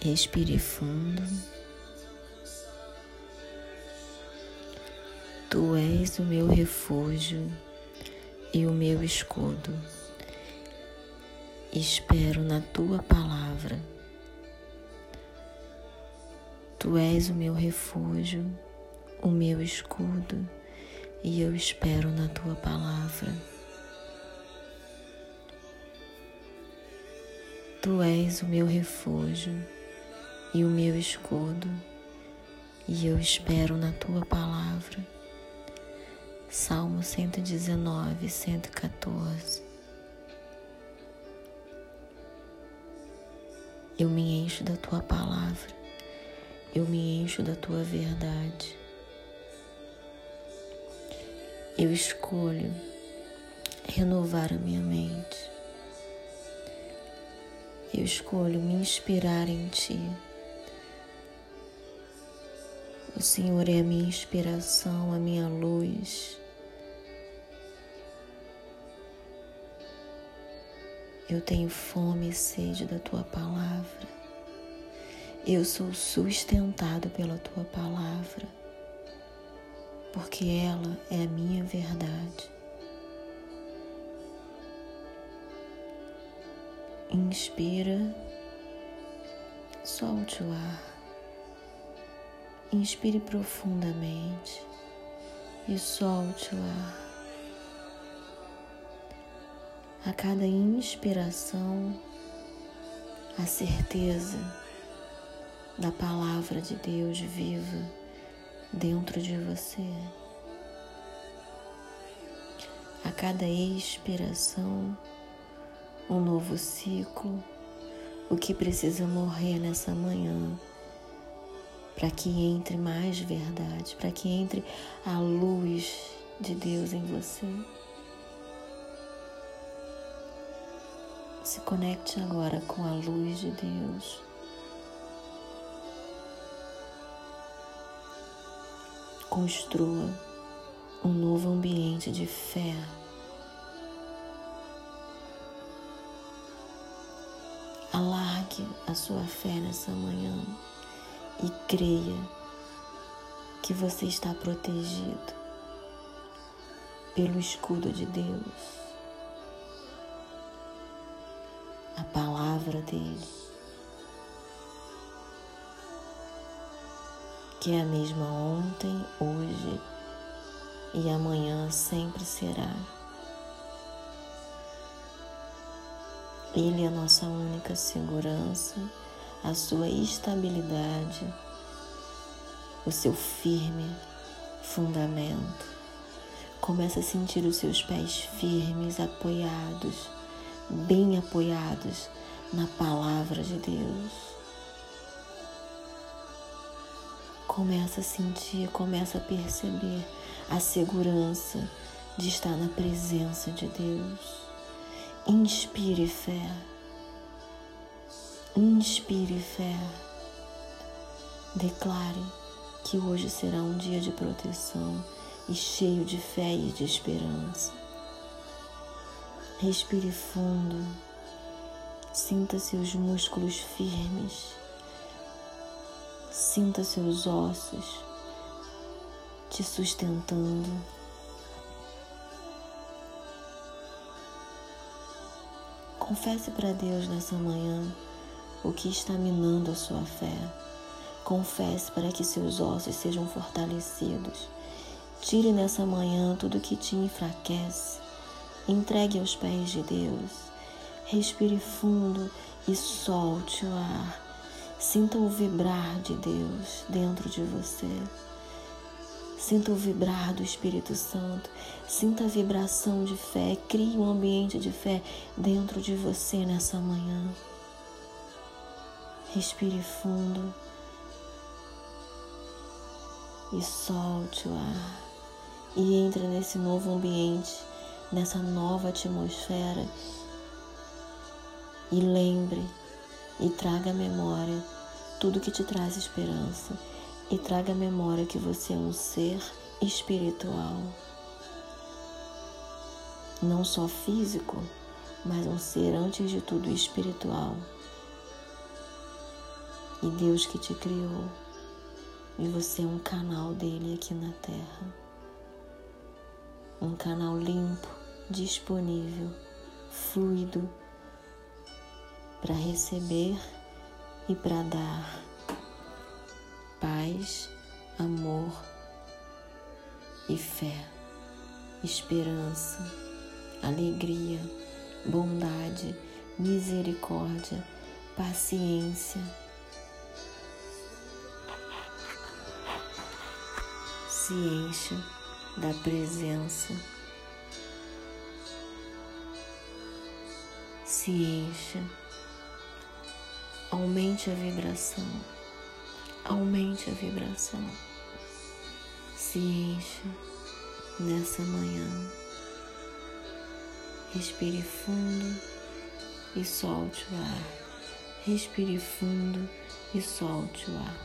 Respire fundo. Tu és o meu refúgio e o meu escudo. Espero na tua palavra. Tu és o meu refúgio, o meu escudo, e eu espero na tua palavra. Tu és o meu refúgio e o meu escudo, e eu espero na tua palavra. Salmo 119, 114. Eu me encho da tua palavra, eu me encho da tua verdade. Eu escolho renovar a minha mente. Eu escolho me inspirar em Ti. O Senhor é a minha inspiração, a minha luz. Eu tenho fome e sede da tua palavra. Eu sou sustentado pela tua palavra, porque ela é a minha verdade. Inspira, solte o ar. Inspire profundamente e solte o ar. A cada inspiração, a certeza da palavra de Deus viva dentro de você. A cada expiração, um novo ciclo, o que precisa morrer nessa manhã, para que entre mais verdade, para que entre a luz de Deus em você. Se conecte agora com a luz de Deus. Construa um novo ambiente de fé Alargue a sua fé nessa manhã e creia que você está protegido pelo escudo de Deus, a palavra dele, que é a mesma ontem, hoje e amanhã sempre será. Ele é a nossa única segurança, a sua estabilidade, o seu firme fundamento. Comece a sentir os seus pés firmes, apoiados, bem apoiados na palavra de Deus. Começa a sentir, começa a perceber a segurança de estar na presença de Deus. Inspire fé. Inspire fé. Declare que hoje será um dia de proteção e cheio de fé e de esperança. Respire fundo. Sinta seus músculos firmes. Sinta seus ossos te sustentando. Confesse para Deus nessa manhã o que está minando a sua fé. Confesse para que seus ossos sejam fortalecidos. Tire nessa manhã tudo que te enfraquece. Entregue aos pés de Deus. Respire fundo e solte o ar. Sinta o vibrar de Deus dentro de você. Sinta o vibrar do Espírito Santo. Sinta a vibração de fé. Crie um ambiente de fé dentro de você nessa manhã. Respire fundo e solte o ar. E entre nesse novo ambiente, nessa nova atmosfera. E lembre e traga à memória tudo que te traz esperança e traga à memória que você é um ser espiritual. Não só físico, mas um ser antes de tudo espiritual. E Deus que te criou, e você é um canal dele aqui na terra. Um canal limpo, disponível, fluido para receber e para dar paz, amor e fé, esperança, alegria, bondade, misericórdia, paciência. Se encha da presença, se encha, aumente a vibração, aumente a vibração, se encha nessa manhã. Respire fundo e solte o ar. Respire fundo e solte o ar.